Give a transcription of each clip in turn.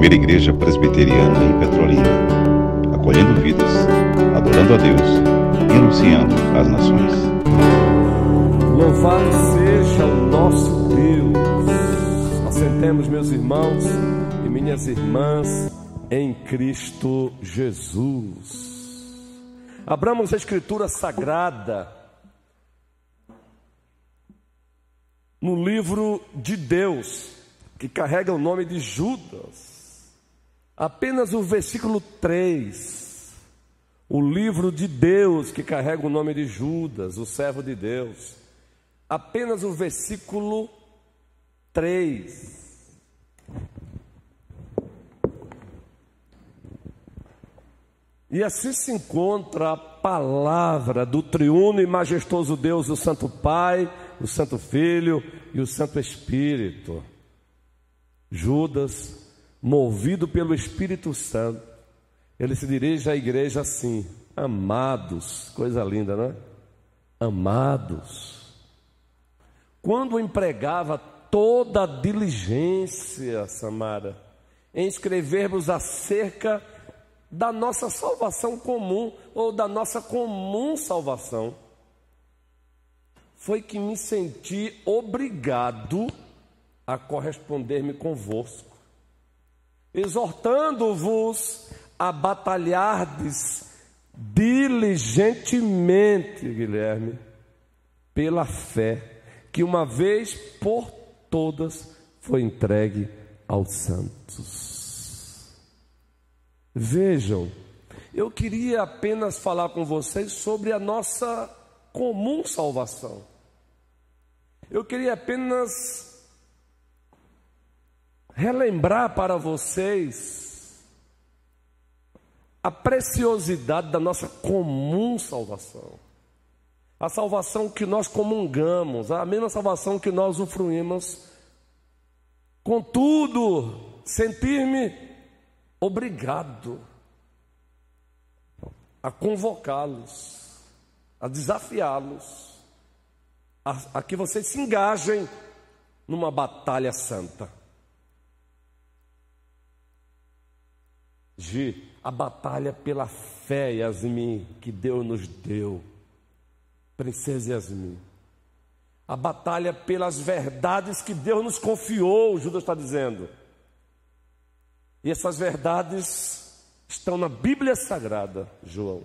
primeira igreja presbiteriana em Petrolina, acolhendo vidas, adorando a Deus e anunciando às nações. Louvado seja o nosso Deus. Assentemos, meus irmãos e minhas irmãs, em Cristo Jesus. Abramos a Escritura Sagrada no livro de Deus, que carrega o nome de Judas. Apenas o versículo 3. O livro de Deus, que carrega o nome de Judas, o servo de Deus. Apenas o versículo 3. E assim se encontra a palavra do triuno e majestoso Deus, o Santo Pai, o Santo Filho e o Santo Espírito. Judas, movido pelo Espírito Santo, ele se dirige à igreja assim: amados, coisa linda, não é? Amados. Quando empregava toda a diligência, Samara, em escrevermos acerca da nossa salvação comum ou da nossa comum salvação, foi que me senti obrigado a corresponder-me convosco, exortando-vos a batalhardes diligentemente, Guilherme, pela fé que uma vez por todas foi entregue aos santos. Vejam, eu queria apenas falar com vocês sobre a nossa comum salvação. Eu queria apenas relembrar para vocês a preciosidade da nossa comum salvação. A salvação que nós comungamos, a mesma salvação que nós usufruímos. Contudo, sentir-me obrigado a convocá-los, a desafiá-los, a, a que vocês se engajem numa batalha santa. Gi, a batalha pela fé, Yasmin, que Deus nos deu. Princesa Yasmin. A batalha pelas verdades que Deus nos confiou, Judas está dizendo. E essas verdades estão na Bíblia Sagrada, João.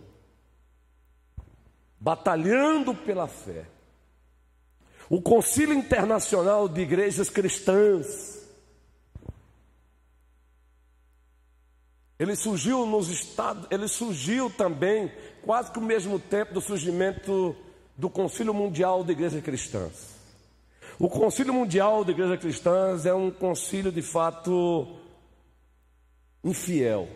Batalhando pela fé. O Concílio Internacional de Igrejas Cristãs Ele surgiu nos estados, ele surgiu também quase que ao mesmo tempo do surgimento do Concílio Mundial de Igrejas Cristãs. O Concílio Mundial de Igrejas Cristãs é um concílio de fato infiel.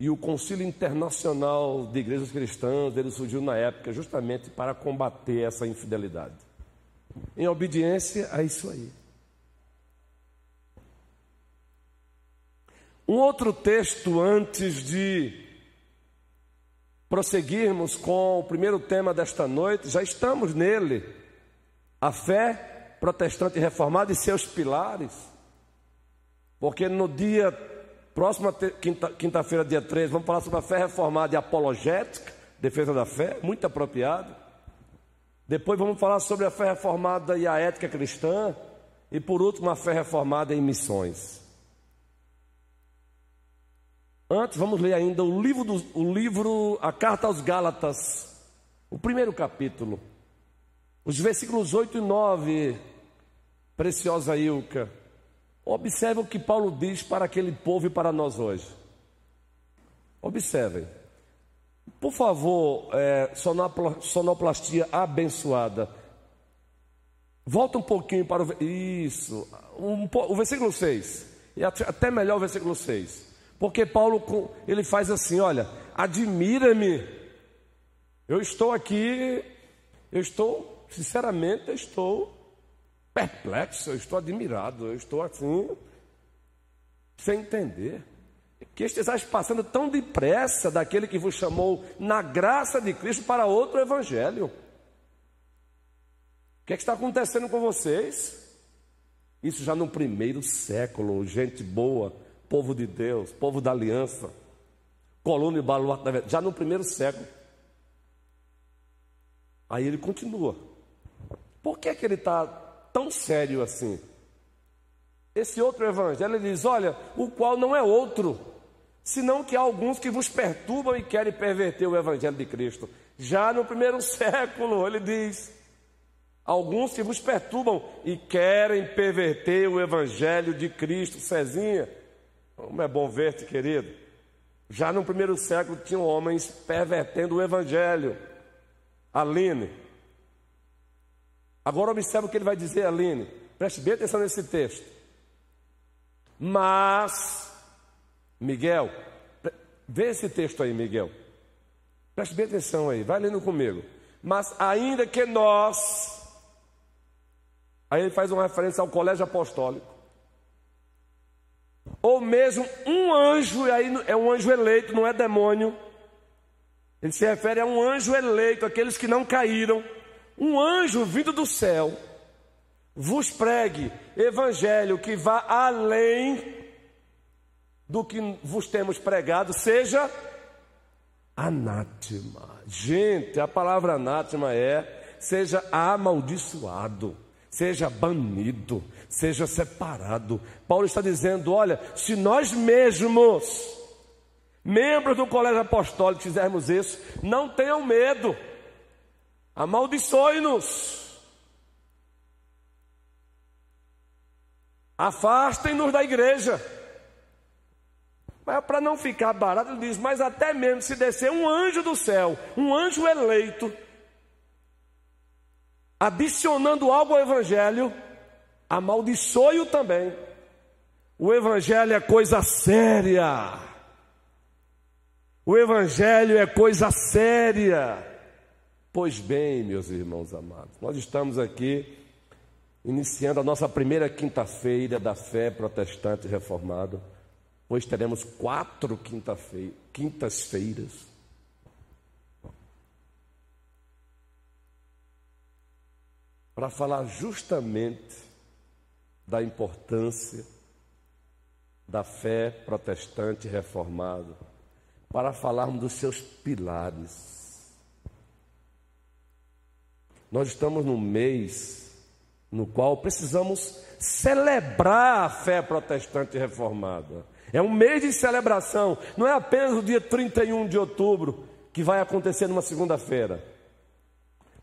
E o Concílio Internacional de Igrejas Cristãs, ele surgiu na época justamente para combater essa infidelidade. Em obediência a isso aí. Um outro texto antes de prosseguirmos com o primeiro tema desta noite, já estamos nele. A fé protestante reformada e seus pilares. Porque no dia próxima quinta-feira, dia 13, vamos falar sobre a fé reformada e apologética, defesa da fé, muito apropriado. Depois vamos falar sobre a fé reformada e a ética cristã. E por último, a fé reformada em missões. Antes, vamos ler ainda o livro, do, o livro, a carta aos Gálatas, o primeiro capítulo, os versículos 8 e 9. Preciosa Ilka, observe o que Paulo diz para aquele povo e para nós hoje. Observem. Por favor, é, sonoplastia abençoada. Volta um pouquinho para o. Isso. Um, o versículo 6. E até melhor o versículo 6. Porque Paulo ele faz assim, olha, admira-me. Eu estou aqui, eu estou, sinceramente, eu estou perplexo, eu estou admirado, eu estou assim, sem entender. Que estejais passando tão depressa daquele que vos chamou na graça de Cristo para outro evangelho. O que, é que está acontecendo com vocês? Isso já no primeiro século, gente boa, povo de Deus, povo da aliança, coluna e baluarte já no primeiro século. Aí ele continua. Por que, é que ele está tão sério assim? Esse outro evangelho ele diz: olha, o qual não é outro, senão que há alguns que vos perturbam e querem perverter o evangelho de Cristo. Já no primeiro século, ele diz: alguns que vos perturbam e querem perverter o evangelho de Cristo. Cezinha, como é bom ver-te, querido. Já no primeiro século tinham homens pervertendo o evangelho. Aline. Agora observe o que ele vai dizer, Aline. Preste bem atenção nesse texto. Mas, Miguel, vê esse texto aí, Miguel. Preste bem atenção aí, vai lendo comigo. Mas ainda que nós, aí ele faz uma referência ao colégio apostólico, ou mesmo um anjo, e aí é um anjo eleito, não é demônio. Ele se refere a um anjo eleito, aqueles que não caíram. Um anjo vindo do céu vos pregue evangelho que vá além do que vos temos pregado, seja anátema. Gente, a palavra anátema é seja amaldiçoado, seja banido, seja separado. Paulo está dizendo: olha, se nós mesmos, membros do colégio apostólico, fizermos isso, não tenham medo, amaldiçoe-nos. Afastem-nos da igreja. Mas para não ficar barato, ele diz: Mas até mesmo se descer um anjo do céu, um anjo eleito, adicionando algo ao Evangelho, amaldiçoe-o também. O Evangelho é coisa séria. O Evangelho é coisa séria. Pois bem, meus irmãos amados, nós estamos aqui iniciando a nossa primeira quinta-feira da fé protestante reformada. Hoje teremos quatro quintas-feiras. Para falar justamente da importância da fé protestante reformada, para falarmos dos seus pilares. Nós estamos no mês no qual precisamos celebrar a fé protestante reformada. É um mês de celebração, não é apenas o dia 31 de outubro, que vai acontecer numa segunda-feira,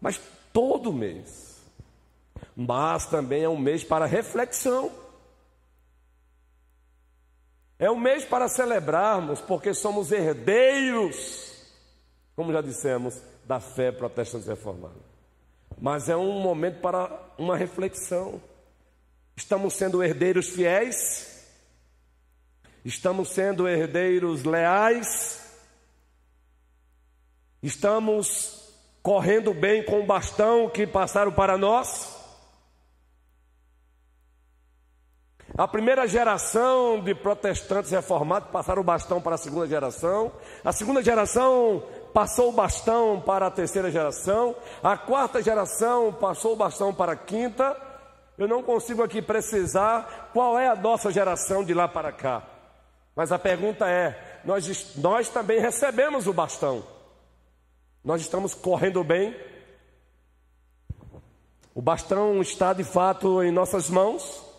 mas todo mês. Mas também é um mês para reflexão. É um mês para celebrarmos, porque somos herdeiros, como já dissemos, da fé protestante reformada. Mas é um momento para uma reflexão. Estamos sendo herdeiros fiéis? Estamos sendo herdeiros leais? Estamos correndo bem com o bastão que passaram para nós? A primeira geração de protestantes reformados passaram o bastão para a segunda geração. A segunda geração passou o bastão para a terceira geração. A quarta geração passou o bastão para a quinta. Eu não consigo aqui precisar qual é a nossa geração de lá para cá. Mas a pergunta é: nós, nós também recebemos o bastão, nós estamos correndo bem? O bastão está de fato em nossas mãos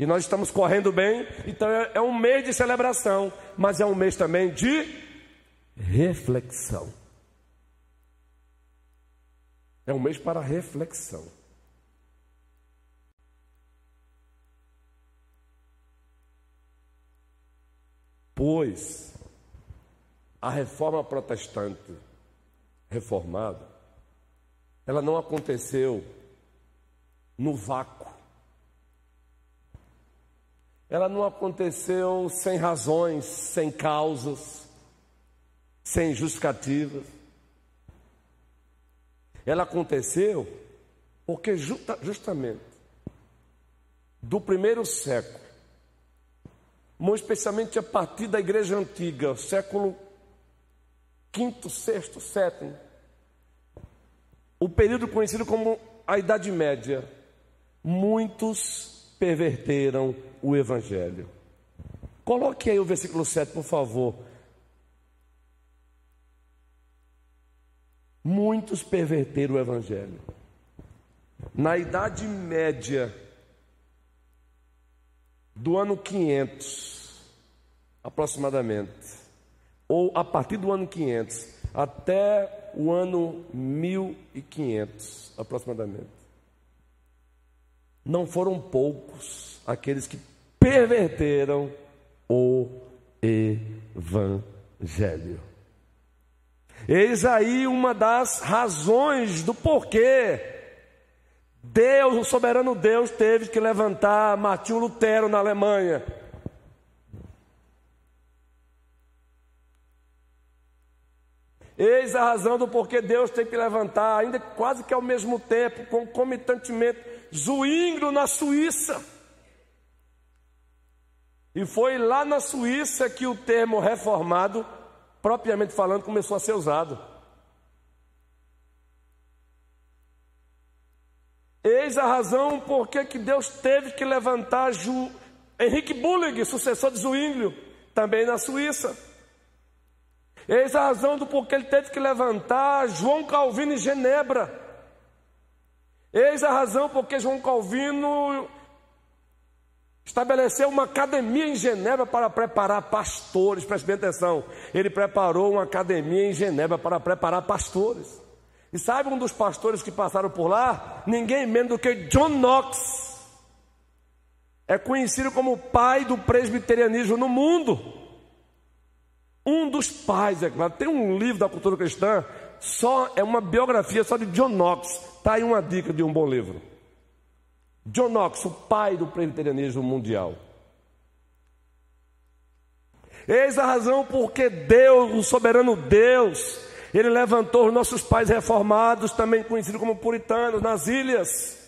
e nós estamos correndo bem, então é, é um mês de celebração, mas é um mês também de reflexão. É um mês para reflexão. Pois a reforma protestante reformada, ela não aconteceu no vácuo. Ela não aconteceu sem razões, sem causas, sem justificativas. Ela aconteceu porque justamente do primeiro século muito especialmente a partir da igreja antiga, século V, VI, VII, o período conhecido como a Idade Média, muitos perverteram o Evangelho. Coloque aí o versículo 7, por favor. Muitos perverteram o Evangelho. Na Idade Média do ano 500, aproximadamente, ou a partir do ano 500 até o ano 1500, aproximadamente, não foram poucos aqueles que perverteram o Evangelho. Eis aí uma das razões do porquê Deus, o soberano Deus, teve que levantar Martinho Lutero na Alemanha. Eis a razão do porquê Deus tem que levantar, ainda quase que ao mesmo tempo, concomitantemente, Zwinglio na Suíça. E foi lá na Suíça que o termo reformado propriamente falando, começou a ser usado. Eis a razão por que Deus teve que levantar Ju, Henrique Bullig, sucessor de Zwinglio, também na Suíça. Eis a razão do porquê ele teve que levantar João Calvino em Genebra. Eis a razão porque João Calvino Estabeleceu uma academia em Genebra para preparar pastores, preste bem atenção. Ele preparou uma academia em Genebra para preparar pastores. E sabe um dos pastores que passaram por lá? Ninguém menos do que John Knox. É conhecido como o pai do presbiterianismo no mundo. Um dos pais, é claro. Tem um livro da cultura cristã, só é uma biografia só de John Knox. Está aí uma dica de um bom livro. John Knox, o pai do presbiterianismo mundial. Eis a razão porque Deus, o soberano Deus, ele levantou os nossos pais reformados, também conhecidos como puritanos, nas ilhas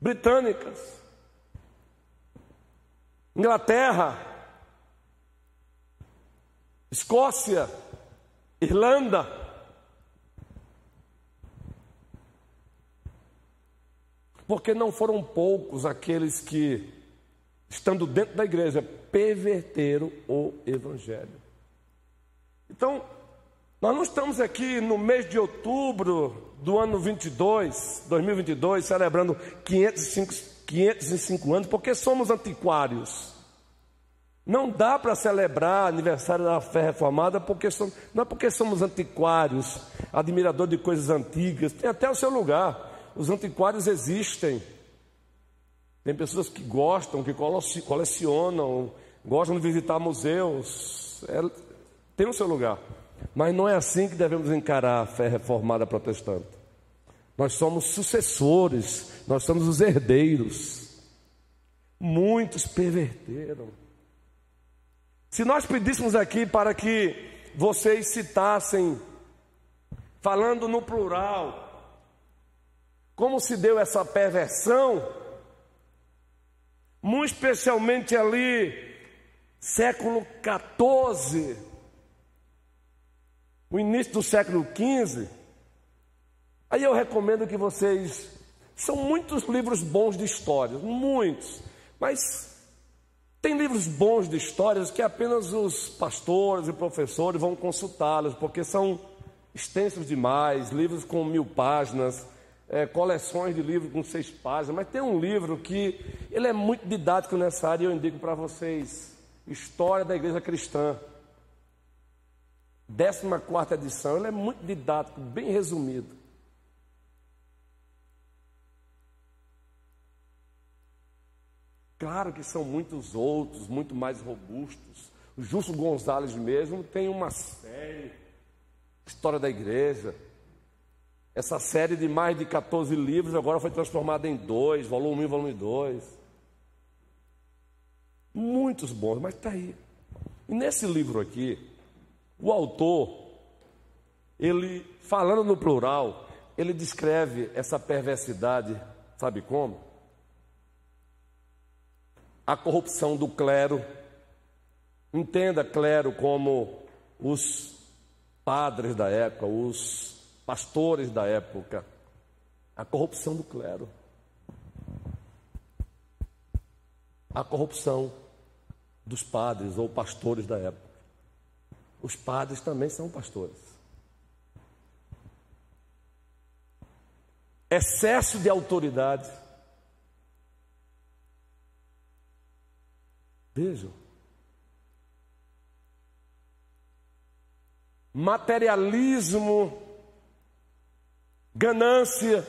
britânicas, Inglaterra, Escócia, Irlanda, porque não foram poucos aqueles que, estando dentro da igreja, perverteram o Evangelho. Então, nós não estamos aqui no mês de outubro do ano 22, 2022, celebrando 505, 505 anos, porque somos antiquários. Não dá para celebrar aniversário da fé reformada porque somos, não é porque somos antiquários, admirador de coisas antigas, tem até o seu lugar. Os antiquários existem. Tem pessoas que gostam, que colecionam, gostam de visitar museus. É, tem o seu lugar. Mas não é assim que devemos encarar a fé reformada protestante. Nós somos sucessores, nós somos os herdeiros. Muitos perverteram. Se nós pedíssemos aqui para que vocês citassem, falando no plural, como se deu essa perversão, muito especialmente ali, século XIV, o início do século XV. Aí eu recomendo que vocês. São muitos livros bons de histórias, muitos, mas tem livros bons de histórias que apenas os pastores e professores vão consultá-los, porque são extensos demais livros com mil páginas é, coleções de livros com seis páginas, mas tem um livro que ele é muito didático nessa área e eu indico para vocês. História da Igreja Cristã. 14 edição, ele é muito didático, bem resumido. Claro que são muitos outros, muito mais robustos. O Justo Gonzalez mesmo tem uma série, História da Igreja. Essa série de mais de 14 livros agora foi transformada em dois, volume 1 e volume 2. Muitos bons, mas está aí. E nesse livro aqui, o autor, ele, falando no plural, ele descreve essa perversidade, sabe como? A corrupção do clero. Entenda clero como os padres da época, os pastores da época, a corrupção do clero. a corrupção dos padres ou pastores da época. Os padres também são pastores. Excesso de autoridade. Vejam. Materialismo, ganância.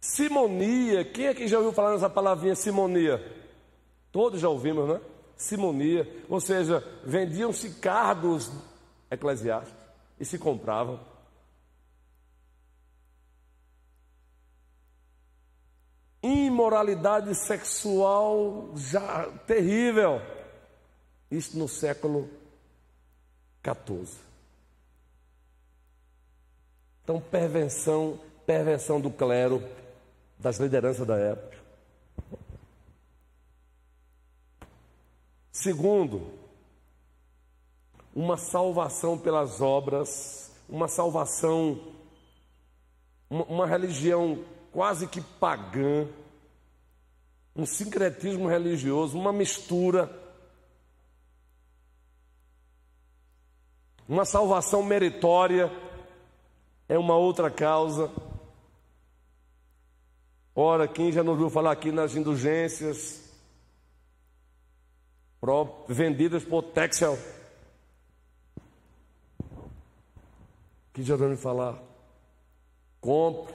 Simonia, quem aqui já ouviu falar nessa palavrinha simonia? Todos já ouvimos, né? Simonia, ou seja, vendiam-se cargos eclesiásticos e se compravam. Imoralidade sexual já terrível. Isso no século 14. Então, perversão, perversão do clero, das lideranças da época. Segundo, uma salvação pelas obras, uma salvação, uma religião quase que pagã, um sincretismo religioso, uma mistura, uma salvação meritória é uma outra causa. Ora, quem já não ouviu falar aqui nas indulgências vendidas por Texel? Que já ouviu falar? Compre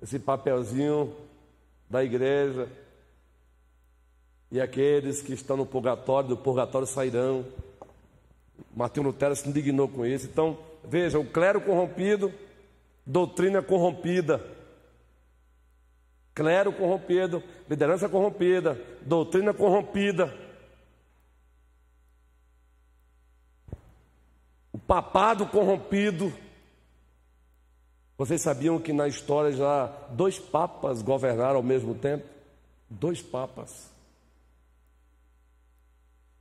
esse papelzinho da igreja e aqueles que estão no purgatório, do purgatório sairão. Martinho Lutero se indignou com isso. Então, veja, o clero corrompido, doutrina corrompida. Clero corrompido, liderança corrompida, doutrina corrompida. O papado corrompido. Vocês sabiam que na história já dois papas governaram ao mesmo tempo? Dois papas.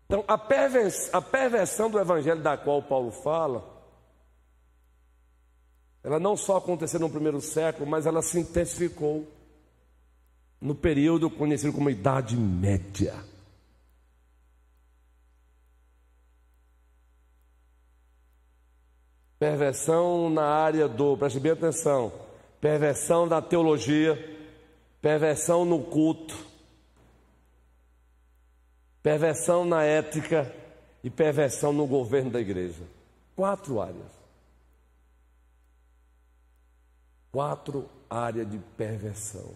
Então, a, pervers a perversão do evangelho da qual Paulo fala, ela não só aconteceu no primeiro século, mas ela se intensificou no período conhecido como Idade Média. Perversão na área do, preste bem atenção, perversão da teologia, perversão no culto, perversão na ética e perversão no governo da igreja. Quatro áreas. Quatro áreas de perversão.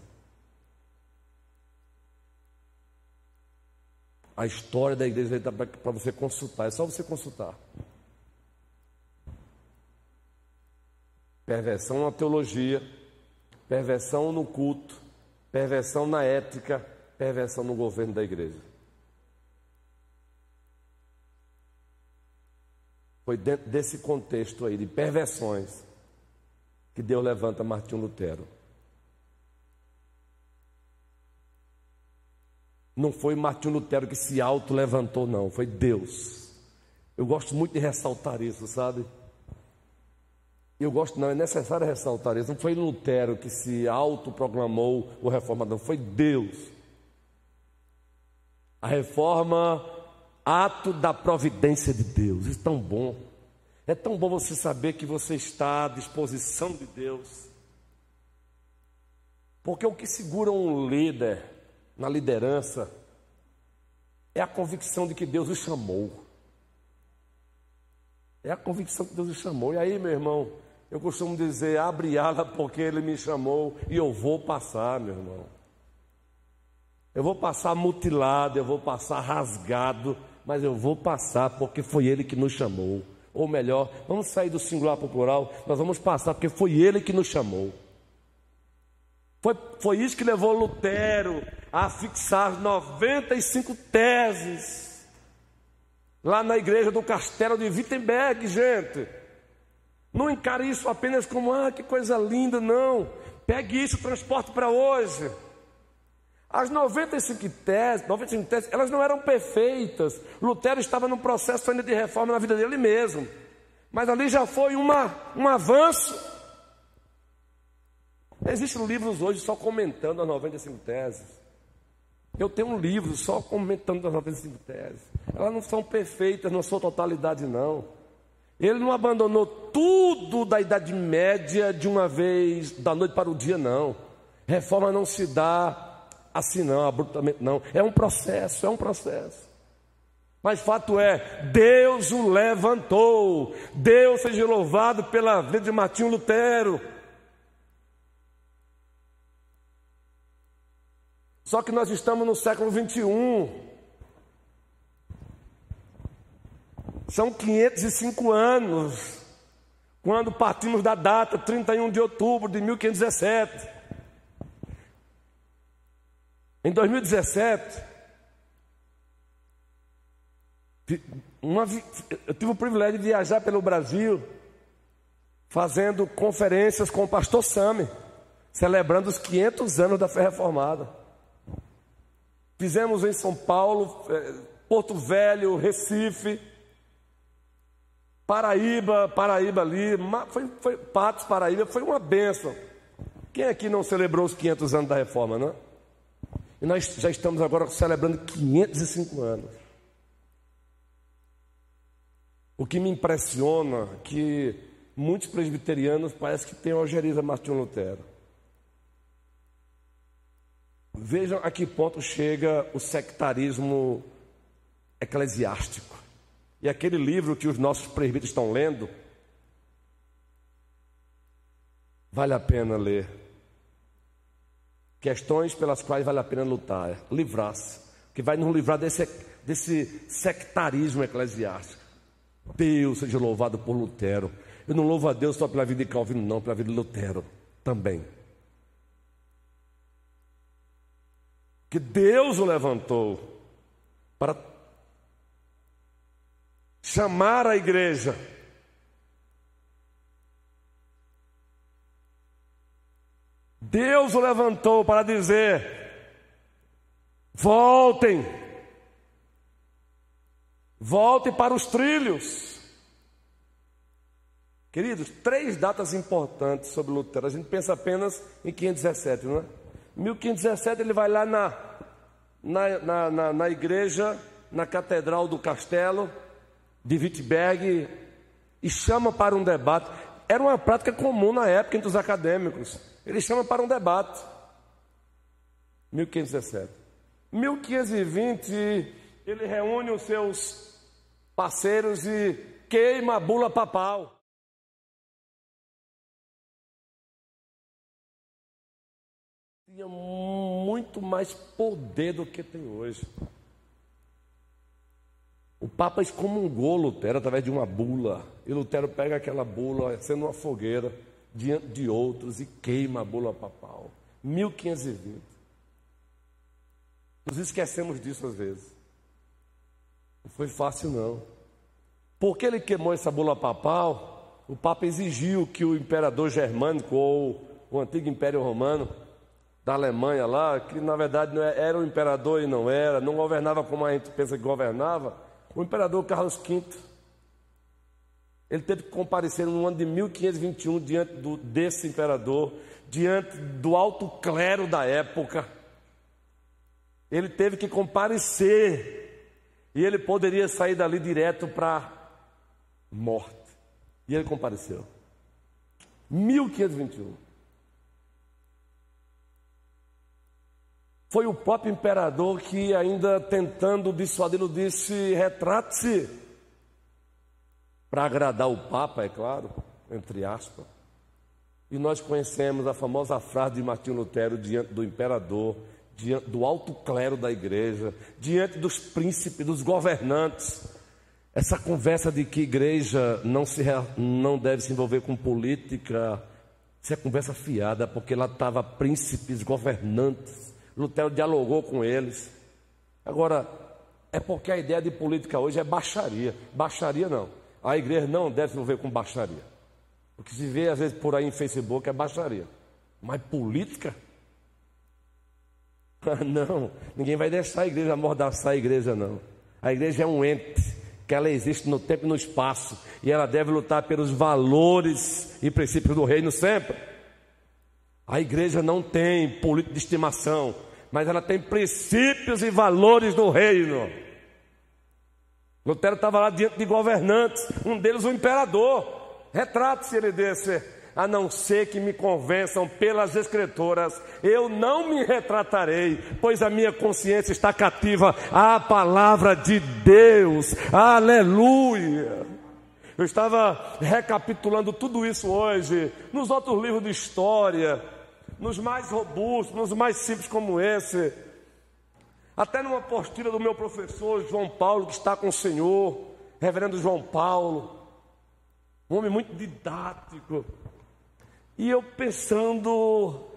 A história da igreja está para você consultar, é só você consultar. Perversão na teologia, perversão no culto, perversão na ética, perversão no governo da igreja. Foi dentro desse contexto aí de perversões que Deus levanta Martinho Lutero. Não foi Martinho Lutero que se auto-levantou, não, foi Deus. Eu gosto muito de ressaltar isso, sabe? Eu gosto, não, é necessário ressaltar isso. Não foi Lutero que se autoproclamou o reformador, foi Deus. A reforma, ato da providência de Deus. É tão bom. É tão bom você saber que você está à disposição de Deus. Porque o que segura um líder na liderança, é a convicção de que Deus o chamou. É a convicção que Deus o chamou. E aí, meu irmão, eu costumo dizer: abre ala porque Ele me chamou e eu vou passar, meu irmão. Eu vou passar mutilado, eu vou passar rasgado, mas eu vou passar porque foi Ele que nos chamou. Ou melhor, vamos sair do singular para o plural, nós vamos passar porque foi Ele que nos chamou. Foi, foi isso que levou Lutero a fixar 95 teses lá na igreja do castelo de Wittenberg, gente. Não encare isso apenas como, ah, que coisa linda, não. Pegue isso, transporte para hoje. As 95 teses, 95 teses, elas não eram perfeitas. Lutero estava num processo ainda de reforma na vida dele mesmo. Mas ali já foi uma, um avanço. Existem livros hoje só comentando as 95 teses. Eu tenho um livro só comentando as 95 teses. Elas não são perfeitas na sua totalidade, não. Ele não abandonou tudo da Idade Média de uma vez, da noite para o dia, não. Reforma não se dá assim, não, abruptamente, não. É um processo, é um processo. Mas fato é, Deus o levantou. Deus seja louvado pela vida de Martinho Lutero. Só que nós estamos no século 21. São 505 anos, quando partimos da data 31 de outubro de 1517. Em 2017, uma, eu tive o privilégio de viajar pelo Brasil, fazendo conferências com o pastor Sami, celebrando os 500 anos da fé reformada. Fizemos em São Paulo, eh, Porto Velho, Recife, Paraíba, Paraíba ali, foi, foi, Patos, Paraíba, foi uma benção. Quem aqui não celebrou os 500 anos da reforma, não? E nós já estamos agora celebrando 505 anos. O que me impressiona é que muitos presbiterianos parece que têm ojeriza Martinho Lutero. Vejam a que ponto chega o sectarismo eclesiástico. E aquele livro que os nossos presbíteros estão lendo, vale a pena ler. Questões pelas quais vale a pena lutar, livrar-se, que vai nos livrar desse, desse sectarismo eclesiástico. Deus seja louvado por Lutero. Eu não louvo a Deus só pela vida de Calvino, não, pela vida de Lutero também. Que Deus o levantou para chamar a igreja. Deus o levantou para dizer: voltem, voltem para os trilhos. Queridos, três datas importantes sobre Lutero. A gente pensa apenas em 517, não é? 1517 ele vai lá na, na, na, na, na igreja, na catedral do castelo, de Wittenberg e chama para um debate. Era uma prática comum na época entre os acadêmicos. Ele chama para um debate. 1517. 1520, ele reúne os seus parceiros e queima a bula papal. Tinha muito mais poder do que tem hoje. O Papa excomungou Lutero através de uma bula. E Lutero pega aquela bula, sendo uma fogueira, diante de outros e queima a bula papal. 1520. Nos esquecemos disso às vezes. Não foi fácil, não. Porque ele queimou essa bula papal, o Papa exigiu que o imperador germânico ou o antigo Império Romano da Alemanha lá, que na verdade é, era o imperador e não era, não governava como a gente pensa que governava, o imperador Carlos V, ele teve que comparecer no ano de 1521 diante do, desse imperador, diante do alto clero da época. Ele teve que comparecer e ele poderia sair dali direto para morte. E ele compareceu. 1521. Foi o próprio imperador que, ainda tentando dissuadi-lo, disse: retrate-se. Para agradar o Papa, é claro, entre aspas. E nós conhecemos a famosa frase de Martinho Lutero diante do imperador, diante do alto clero da igreja, diante dos príncipes, dos governantes. Essa conversa de que igreja não, se, não deve se envolver com política, isso é conversa fiada, porque lá estava príncipes, governantes Lutero dialogou com eles. Agora, é porque a ideia de política hoje é baixaria. Baixaria não. A igreja não deve se envolver com baixaria. O que se vê às vezes por aí em Facebook é baixaria. Mas política? Não, ninguém vai deixar a igreja amordaçar a igreja, não. A igreja é um ente, que ela existe no tempo e no espaço, e ela deve lutar pelos valores e princípios do reino sempre. A igreja não tem política de estimação, mas ela tem princípios e valores do reino. Lutero estava lá diante de governantes, um deles o imperador. Retrate-se ele desse, a não ser que me convençam pelas escrituras, eu não me retratarei, pois a minha consciência está cativa à palavra de Deus. Aleluia! Eu estava recapitulando tudo isso hoje, nos outros livros de história, nos mais robustos, nos mais simples como esse. Até numa postura do meu professor João Paulo, que está com o Senhor, reverendo João Paulo, um homem muito didático. E eu pensando,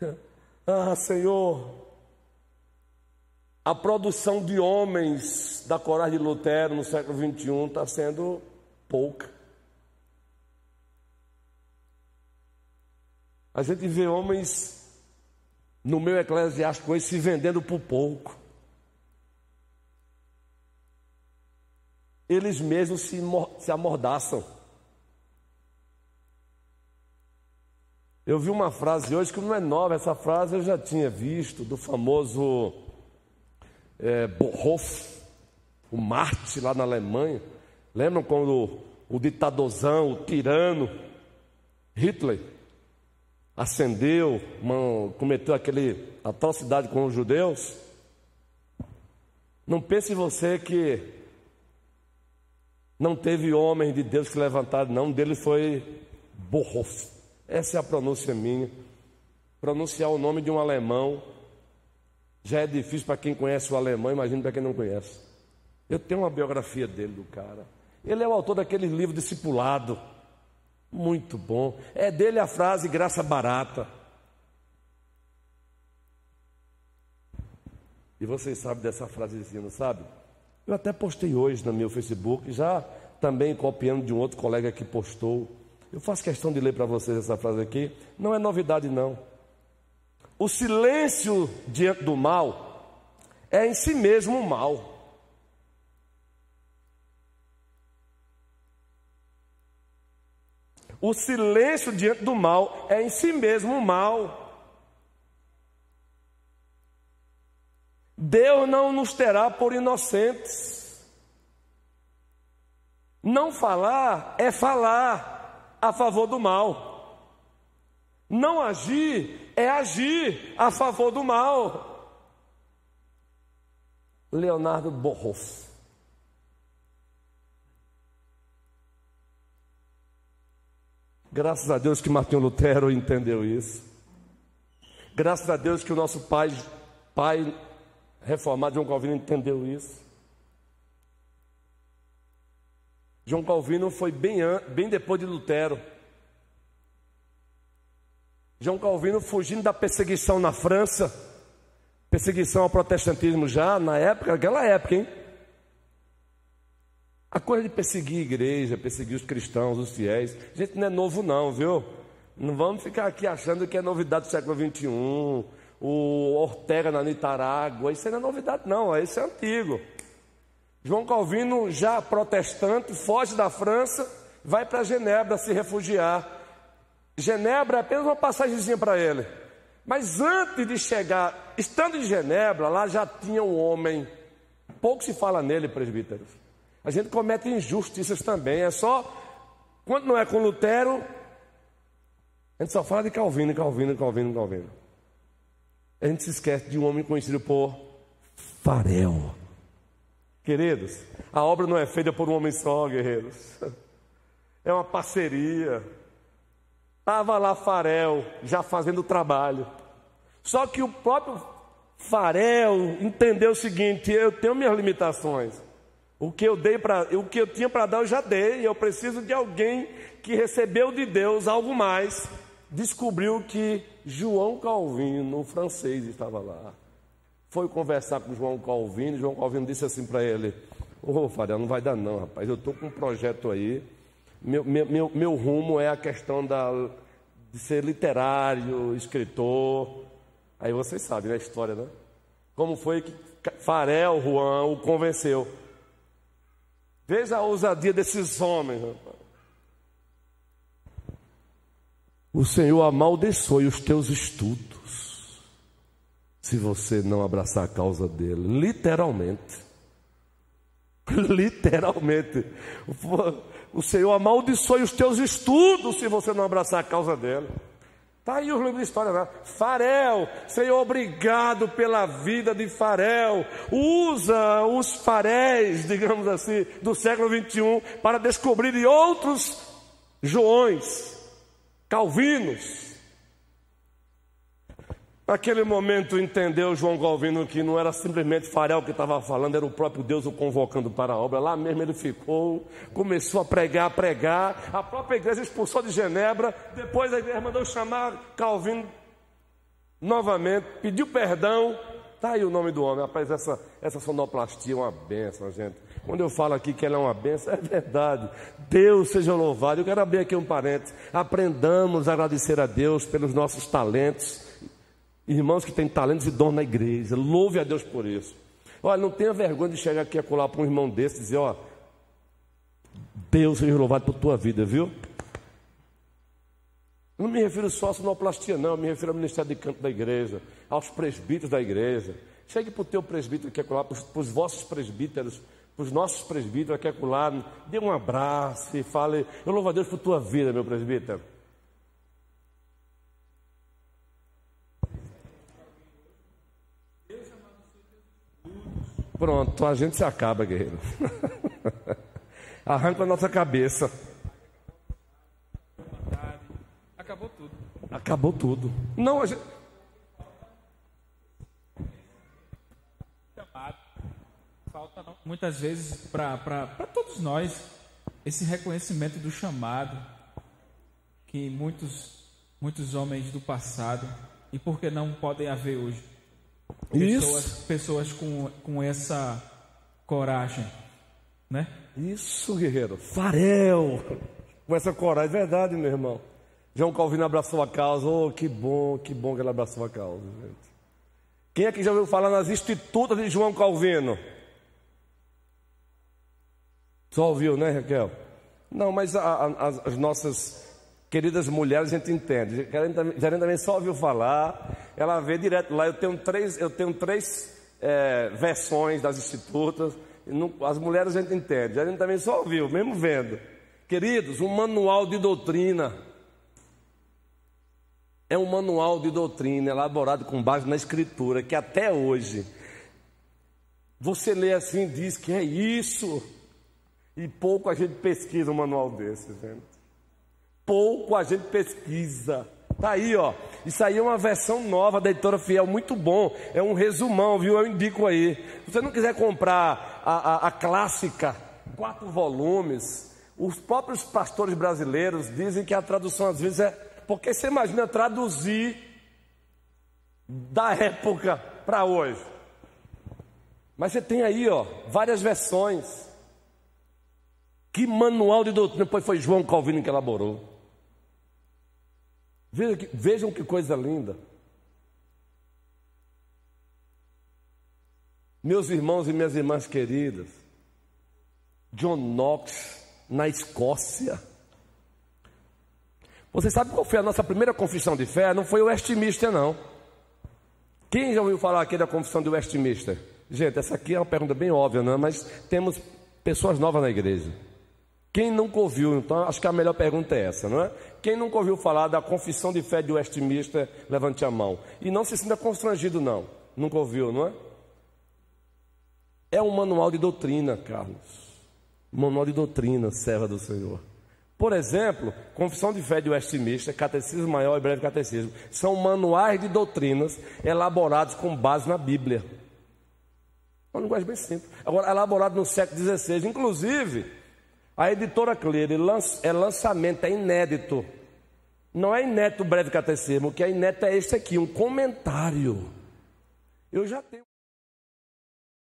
ah, Senhor, a produção de homens da coragem de Lutero no século XXI está sendo pouca. A gente vê homens no meio eclesiástico hoje se vendendo por pouco. Eles mesmos se, se amordaçam. Eu vi uma frase hoje que não é nova, essa frase eu já tinha visto, do famoso é, o Marte lá na Alemanha. Lembram quando o ditadorzão, o tirano, Hitler, acendeu, cometeu aquele atrocidade com os judeus? Não pense você que não teve homem de Deus que levantaram, não, um deles foi Bonhoeffer. Essa é a pronúncia minha. Pronunciar o nome de um alemão já é difícil para quem conhece o alemão, imagina para quem não conhece. Eu tenho uma biografia dele, do cara. Ele é o autor daquele livro Discipulado. Muito bom. É dele a frase graça barata. E vocês sabem dessa frasezinha, não sabe? Eu até postei hoje no meu Facebook, já também copiando de um outro colega que postou. Eu faço questão de ler para vocês essa frase aqui. Não é novidade, não. O silêncio diante do mal é em si mesmo um mal. O silêncio diante do mal é em si mesmo um mal. Deus não nos terá por inocentes. Não falar é falar a favor do mal. Não agir é agir a favor do mal. Leonardo Borroff. Graças a Deus que Martinho Lutero entendeu isso. Graças a Deus que o nosso pai, pai reformado João Calvino entendeu isso. João Calvino foi bem, bem depois de Lutero. João Calvino fugindo da perseguição na França, perseguição ao protestantismo já na época, naquela época, hein? A coisa de perseguir a igreja, perseguir os cristãos, os fiéis, gente, não é novo não, viu? Não vamos ficar aqui achando que é novidade do século XXI, o Ortega na Nicarágua, isso não é novidade não, isso é antigo. João Calvino, já protestante, foge da França, vai para Genebra se refugiar. Genebra é apenas uma passagemzinha para ele. Mas antes de chegar, estando em Genebra, lá já tinha um homem. Pouco se fala nele, presbíteros. A gente comete injustiças também. É só, quando não é com Lutero, a gente só fala de Calvino, Calvino, Calvino, Calvino. A gente se esquece de um homem conhecido por Farel. Queridos, a obra não é feita por um homem só, guerreiros. É uma parceria. Estava lá Farel, já fazendo o trabalho. Só que o próprio Farel entendeu o seguinte: eu tenho minhas limitações. O que eu dei para, o que eu tinha para dar eu já dei. Eu preciso de alguém que recebeu de Deus algo mais. Descobriu que João Calvino, francês, estava lá. Foi conversar com João Calvino. João Calvino disse assim para ele: Ô oh, Farel, não vai dar não, rapaz. Eu estou com um projeto aí meu, meu, meu rumo é a questão da, de ser literário, escritor. Aí vocês sabem né, a história, né? Como foi que Farel, Juan, o convenceu. Veja a ousadia desses homens. O Senhor amaldiçoe os teus estudos, se você não abraçar a causa dele, literalmente. Literalmente. O Senhor amaldiçoe os teus estudos se você não abraçar a causa dele. Está aí o livro de história lá. Farel, Senhor, obrigado pela vida de Farel. Usa os faréis, digamos assim, do século 21 para descobrir outros Joões, Calvinos, Naquele momento entendeu João Galvino que não era simplesmente Farel que estava falando, era o próprio Deus o convocando para a obra. Lá mesmo ele ficou, começou a pregar, a pregar. A própria igreja expulsou de Genebra. Depois a igreja mandou chamar Calvino novamente, pediu perdão. Está aí o nome do homem. Rapaz, essa, essa sonoplastia é uma benção, gente. Quando eu falo aqui que ela é uma benção, é verdade. Deus seja louvado. Eu quero abrir aqui um parênteses. Aprendamos a agradecer a Deus pelos nossos talentos Irmãos que têm talentos e dons na igreja, louve a Deus por isso. Olha, não tenha vergonha de chegar aqui a colar para um irmão desse e dizer: Ó, Deus seja louvado por tua vida, viu? Não me refiro só à sonoplastia, não, eu me refiro ao ministério de canto da igreja, aos presbíteros da igreja. Chegue para o teu presbítero que é colar, para os vossos presbíteros, para os nossos presbíteros que é colar, dê um abraço e fale: Eu louvo a Deus por tua vida, meu presbítero. Pronto, a gente se acaba, guerreiro. Arranca a nossa cabeça. Acabou tudo. Acabou tudo. Não, a gente. Falta muitas vezes para todos nós esse reconhecimento do chamado que muitos, muitos homens do passado e por que não podem haver hoje Pessoas, Isso. pessoas com, com essa coragem, né? Isso, guerreiro. Farel. Com essa coragem, verdade, meu irmão. João Calvino abraçou a causa. Oh, que bom, que bom que ele abraçou a causa, gente. Quem é que já ouviu falar nas institutas de João Calvino? Só ouviu, né, Raquel? Não, mas a, a, as nossas queridas mulheres a gente entende. Gerente também só ouviu falar ela vê direto lá. Eu tenho três, eu tenho três é, versões das institutas. As mulheres a gente entende, a gente também só ouviu, mesmo vendo. Queridos, um manual de doutrina. É um manual de doutrina elaborado com base na escritura, que até hoje você lê assim e diz que é isso. E pouco a gente pesquisa um manual desse, gente. Pouco a gente pesquisa. Tá aí, ó. Isso aí é uma versão nova da editora Fiel, muito bom. É um resumão, viu? Eu indico aí. Se você não quiser comprar a, a, a clássica, quatro volumes, os próprios pastores brasileiros dizem que a tradução às vezes é. Porque você imagina traduzir da época para hoje. Mas você tem aí, ó, várias versões. Que manual de doutrina? Depois foi João Calvino que elaborou. Vejam que, vejam que coisa linda. Meus irmãos e minhas irmãs queridas, John Knox, na Escócia. Você sabe qual foi a nossa primeira confissão de fé? Não foi o Westminster, não. Quem já ouviu falar aqui da confissão de Westminster? Gente, essa aqui é uma pergunta bem óbvia, não é? mas temos pessoas novas na igreja. Quem nunca ouviu, então acho que a melhor pergunta é essa, não é? Quem nunca ouviu falar da confissão de fé de Westminster, levante a mão. E não se sinta constrangido, não. Nunca ouviu, não é? É um manual de doutrina, Carlos. Manual de doutrina, serva do Senhor. Por exemplo, Confissão de Fé de Westminster, Catecismo Maior e Breve Catecismo, são manuais de doutrinas elaborados com base na Bíblia. É uma linguagem bem simples. Agora, elaborado no século XVI. Inclusive, a editora Clear é lançamento, é inédito. Não é inédito o breve catecismo, o que é inédito é este aqui, um comentário. Eu já tenho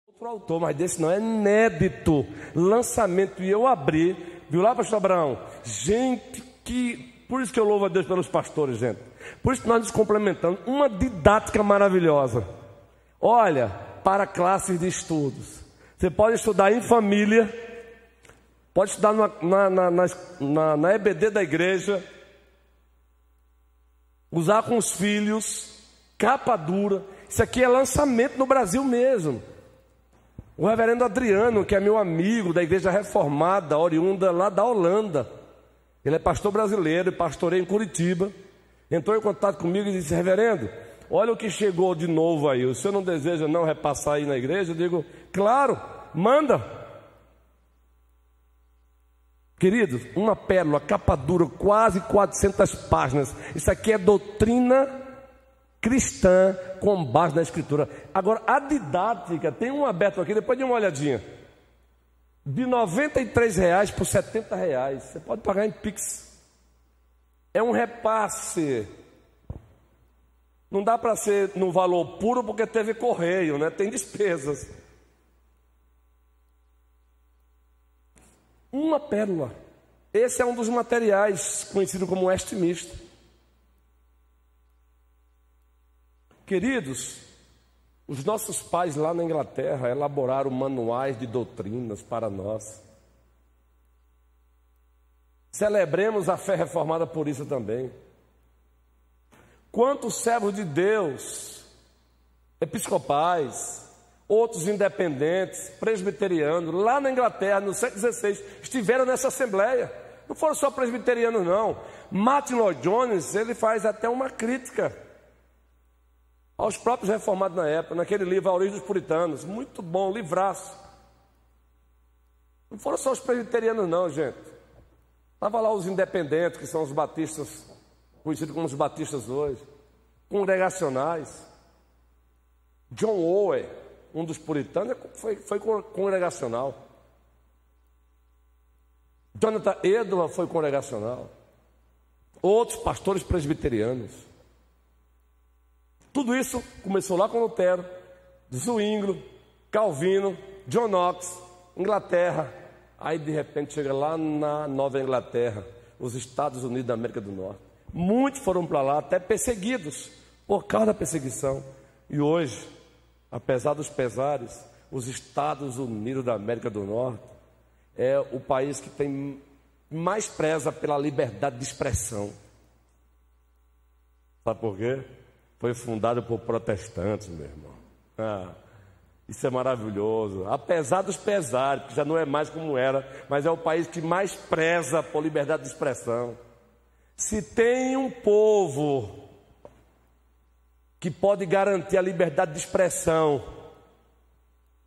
outro autor, mas desse não é inédito. Lançamento, e eu abri, viu lá, pastor Abraão? Gente, que. Por isso que eu louvo a Deus pelos pastores, gente. Por isso que nós nos complementamos. Uma didática maravilhosa. Olha, para classes de estudos. Você pode estudar em família, pode estudar na, na, na, na, EBD da igreja, usar com os filhos, capa dura. Isso aqui é lançamento no Brasil mesmo. O reverendo Adriano, que é meu amigo da igreja reformada, oriunda lá da Holanda, ele é pastor brasileiro e pastoreia em Curitiba, entrou em contato comigo e disse: Reverendo, olha o que chegou de novo aí. O senhor não deseja não repassar aí na igreja? Eu digo: Claro, manda. Querido, uma pérola, capa dura, quase 400 páginas. Isso aqui é doutrina cristã com base na Escritura. Agora, a didática, tem um aberto aqui, depois de uma olhadinha. De R$ reais por R$ reais. Você pode pagar em Pix. É um repasse. Não dá para ser no valor puro porque teve correio, né? Tem despesas. Uma pérola. Esse é um dos materiais conhecido como estimista. Queridos, os nossos pais lá na Inglaterra elaboraram manuais de doutrinas para nós. Celebremos a fé reformada por isso também. Quantos servos de Deus, episcopais, outros independentes, presbiterianos, lá na Inglaterra, no século XVI, estiveram nessa assembleia. Não foram só presbiterianos, não. Martin Lloyd Jones, ele faz até uma crítica aos próprios reformados na época, naquele livro A Origem dos Puritanos. Muito bom, livraço. Não foram só os presbiterianos, não, gente. Estava lá os independentes, que são os batistas, conhecidos como os batistas hoje, congregacionais. John Owen, um dos puritanos, foi, foi congregacional. Jonathan Edwards foi congregacional. Outros pastores presbiterianos. Tudo isso começou lá com Lutero, Zwingli, Calvino, John Knox, Inglaterra. Aí de repente chega lá na Nova Inglaterra, os Estados Unidos da América do Norte. Muitos foram para lá até perseguidos por causa da perseguição. E hoje, apesar dos pesares, os Estados Unidos da América do Norte é o país que tem mais preza pela liberdade de expressão. Sabe por quê? foi fundado por protestantes, meu irmão. Ah, isso é maravilhoso. Apesar dos pesares, que já não é mais como era, mas é o país que mais preza por liberdade de expressão. Se tem um povo que pode garantir a liberdade de expressão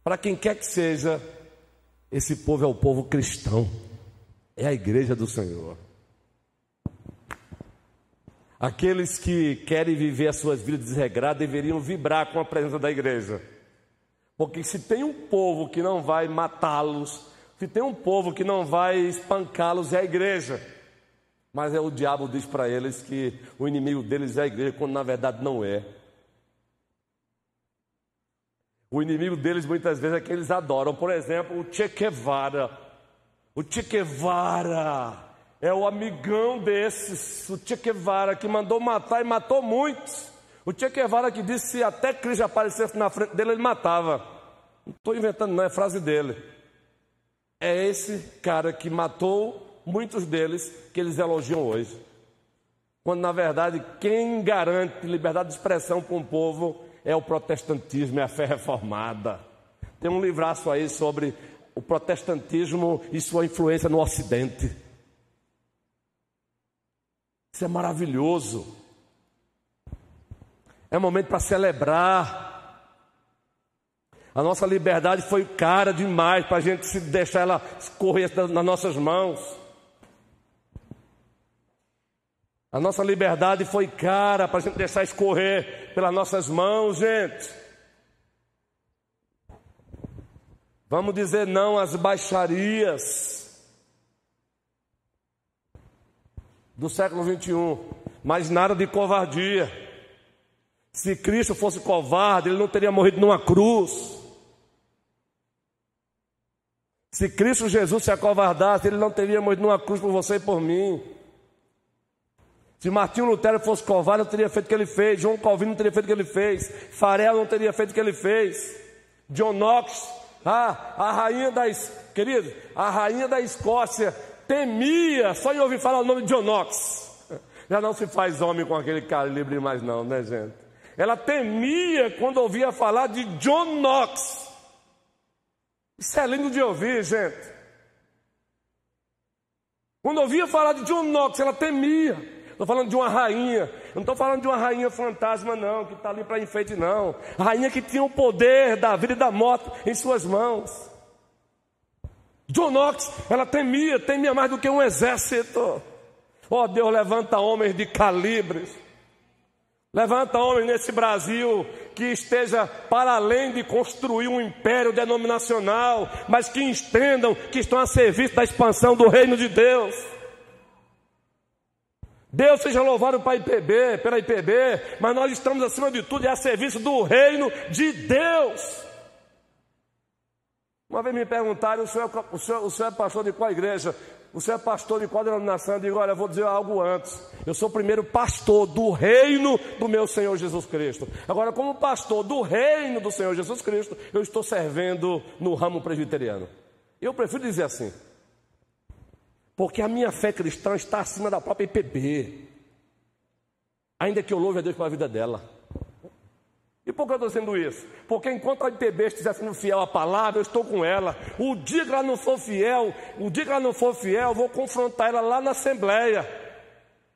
para quem quer que seja, esse povo é o povo cristão, é a igreja do Senhor. Aqueles que querem viver as suas vidas desregradas deveriam vibrar com a presença da igreja. Porque se tem um povo que não vai matá-los, se tem um povo que não vai espancá-los, é a igreja. Mas é o diabo diz para eles que o inimigo deles é a igreja, quando na verdade não é. O inimigo deles muitas vezes é que eles adoram. Por exemplo, o Che Guevara. O Che Guevara é o amigão desses, o Che Guevara, que mandou matar e matou muitos. O Che Guevara que disse que até Cristo aparecesse na frente dele, ele matava. Não estou inventando, não, é frase dele. É esse cara que matou muitos deles que eles elogiam hoje. Quando na verdade quem garante liberdade de expressão para um povo é o protestantismo, é a fé reformada. Tem um livraço aí sobre o protestantismo e sua influência no Ocidente. Isso é maravilhoso. É momento para celebrar. A nossa liberdade foi cara demais para a gente se deixar ela escorrer nas nossas mãos. A nossa liberdade foi cara para a gente deixar escorrer pelas nossas mãos, gente. Vamos dizer não às baixarias. do século 21, mas nada de covardia. Se Cristo fosse covarde, ele não teria morrido numa cruz. Se Cristo Jesus se acovardasse, ele não teria morrido numa cruz por você e por mim. Se Martinho Lutero fosse covarde, não teria feito o que ele fez. João Calvino não teria feito o que ele fez. Farel não teria feito o que ele fez. John Knox, ah, a rainha da, querido, a rainha da Escócia temia só em ouvir falar o nome de John Knox. Já não se faz homem com aquele calibre mais não, né, gente? Ela temia quando ouvia falar de John Knox. Isso é lindo de ouvir, gente. Quando ouvia falar de John Knox, ela temia. Estou falando de uma rainha. não estou falando de uma rainha fantasma, não, que está ali para enfeite, não. Rainha que tinha o poder da vida e da morte em suas mãos. John Knox, ela temia, temia mais do que um exército. Oh Deus, levanta homens de calibres. Levanta homens nesse Brasil que esteja para além de construir um império denominacional, mas que entendam que estão a serviço da expansão do reino de Deus. Deus seja louvado para a IPB, pela IPB, mas nós estamos acima de tudo e a serviço do reino de Deus. Uma vez me perguntaram, o senhor, o senhor, o senhor é pastor de qual igreja? O senhor é pastor de qual denominação? Eu digo, olha, eu vou dizer algo antes. Eu sou o primeiro pastor do reino do meu Senhor Jesus Cristo. Agora, como pastor do reino do Senhor Jesus Cristo, eu estou servindo no ramo presbiteriano. Eu prefiro dizer assim, porque a minha fé cristã está acima da própria IPB. Ainda que eu louve a Deus pela vida dela. E por que eu estou dizendo isso? Porque enquanto a IPB estiver sendo fiel à palavra, eu estou com ela. O dia que ela não for fiel, o dia que ela não for fiel, eu vou confrontar ela lá na Assembleia.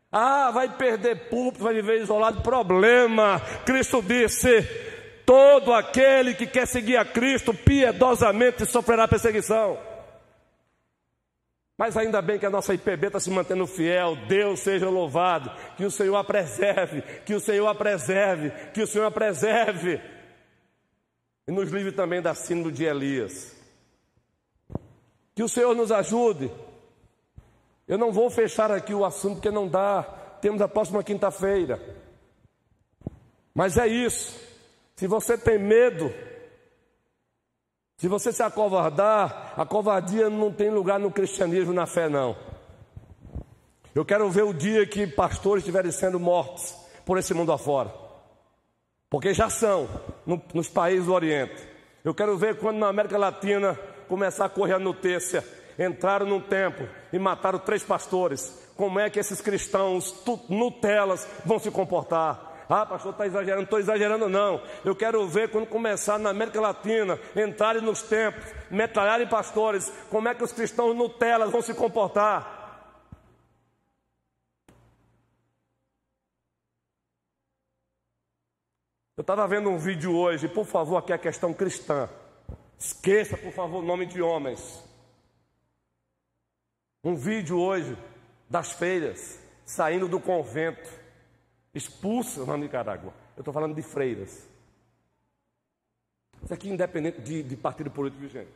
Ah, vai perder público, vai viver isolado. Problema. Cristo disse: todo aquele que quer seguir a Cristo piedosamente sofrerá perseguição. Mas ainda bem que a nossa IPB está se mantendo fiel. Deus seja louvado. Que o Senhor a preserve. Que o Senhor a preserve. Que o Senhor a preserve. E nos livre também da síndrome de Elias. Que o Senhor nos ajude. Eu não vou fechar aqui o assunto porque não dá. Temos a próxima quinta-feira. Mas é isso. Se você tem medo, se você se acovardar, a covardia não tem lugar no cristianismo, na fé, não. Eu quero ver o dia que pastores estiverem sendo mortos por esse mundo afora. Porque já são no, nos países do Oriente. Eu quero ver quando na América Latina começar a correr a notícia. Entraram num templo e mataram três pastores. Como é que esses cristãos Nutelas vão se comportar? Ah, pastor, está exagerando. Estou exagerando, não. Eu quero ver quando começar na América Latina, entrarem nos templos, metralharem pastores, como é que os cristãos Nutelas vão se comportar. Eu estava vendo um vídeo hoje, por favor, aqui é a questão cristã. Esqueça, por favor, o nome de homens. Um vídeo hoje das feiras, saindo do convento expulsa na Nicarágua. Eu estou falando de freiras. Isso aqui é independente de, de partido político, gente.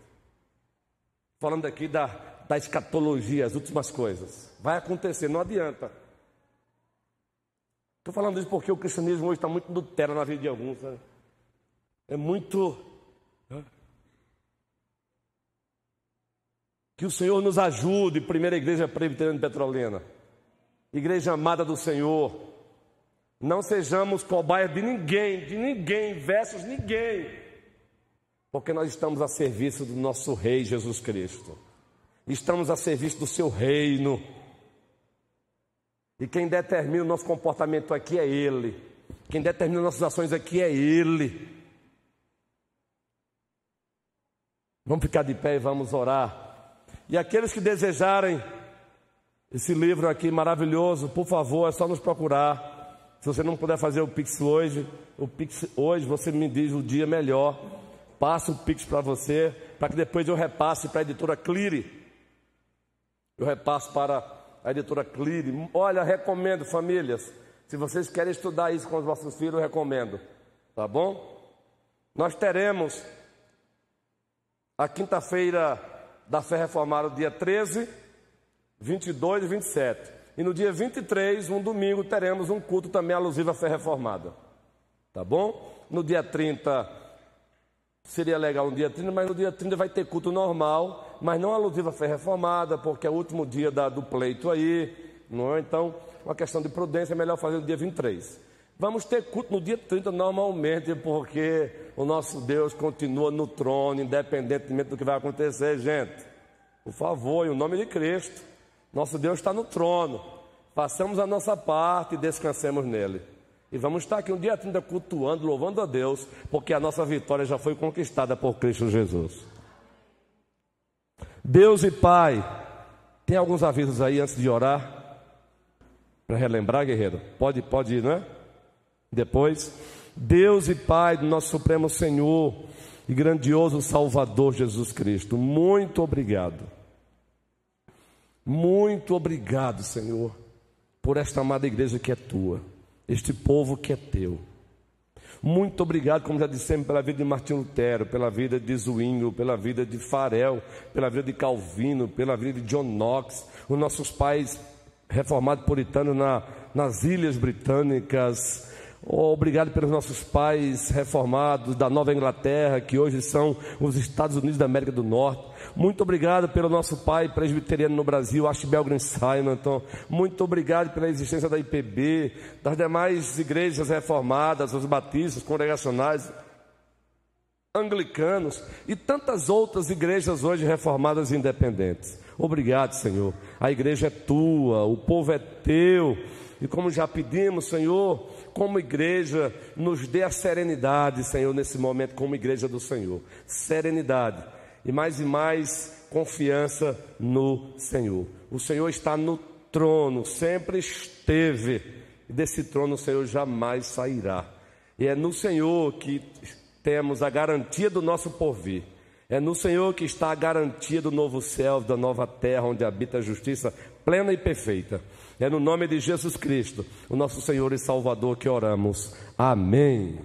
Falando aqui da, da escatologia, as últimas coisas. Vai acontecer, não adianta. Estou falando isso porque o cristianismo hoje está muito Nutella na vida de alguns. Sabe? É muito. Que o Senhor nos ajude, primeira igreja presbiteriana de Petrolina. Igreja amada do Senhor. Não sejamos cobaias de ninguém, de ninguém, versus ninguém. Porque nós estamos a serviço do nosso Rei Jesus Cristo. Estamos a serviço do seu reino. E quem determina o nosso comportamento aqui é Ele. Quem determina nossas ações aqui é Ele. Vamos ficar de pé e vamos orar. E aqueles que desejarem esse livro aqui maravilhoso, por favor, é só nos procurar. Se você não puder fazer o Pix hoje, o Pix hoje você me diz o dia melhor. Passa o Pix para você, para que depois eu repasse para a editora Cleary. Eu repasso para a editora Cleary. Olha, recomendo, famílias. Se vocês querem estudar isso com os vossos filhos, eu recomendo. Tá bom? Nós teremos a quinta-feira da Fé Reformada, dia 13, 22 e 27. E no dia 23, um domingo, teremos um culto também alusivo à fé reformada. Tá bom? No dia 30, seria legal no dia 30, mas no dia 30 vai ter culto normal, mas não alusivo à fé reformada, porque é o último dia da, do pleito aí. Não é? Então, uma questão de prudência, é melhor fazer no dia 23. Vamos ter culto no dia 30 normalmente, porque o nosso Deus continua no trono, independentemente do que vai acontecer, gente. Por favor, em nome de Cristo. Nosso Deus está no trono. Façamos a nossa parte e descansemos nele. E vamos estar aqui um dia 30 cultuando, louvando a Deus, porque a nossa vitória já foi conquistada por Cristo Jesus. Deus e Pai, tem alguns avisos aí antes de orar? Para relembrar, guerreiro? Pode, pode ir, não é? Depois, Deus e Pai do nosso Supremo Senhor e grandioso Salvador Jesus Cristo, muito obrigado. Muito obrigado, Senhor, por esta amada igreja que é tua, este povo que é teu. Muito obrigado, como já dissemos, pela vida de Martim Lutero, pela vida de Zwinglio, pela vida de Farel, pela vida de Calvino, pela vida de John Knox, os nossos pais reformados puritanos na, nas ilhas britânicas, Obrigado pelos nossos pais reformados da Nova Inglaterra, que hoje são os Estados Unidos da América do Norte. Muito obrigado pelo nosso pai presbiteriano no Brasil, Ashbel Green Simonton. Muito obrigado pela existência da IPB, das demais igrejas reformadas, os batistas, congregacionais, anglicanos e tantas outras igrejas hoje reformadas e independentes. Obrigado, Senhor. A igreja é tua, o povo é teu. E como já pedimos, Senhor, como igreja, nos dê a serenidade, Senhor, nesse momento, como igreja do Senhor. Serenidade e mais e mais confiança no Senhor. O Senhor está no trono, sempre esteve, e desse trono o Senhor jamais sairá. E é no Senhor que temos a garantia do nosso porvir. É no Senhor que está a garantia do novo céu, da nova terra, onde habita a justiça plena e perfeita. É no nome de Jesus Cristo, o nosso Senhor e Salvador, que oramos. Amém.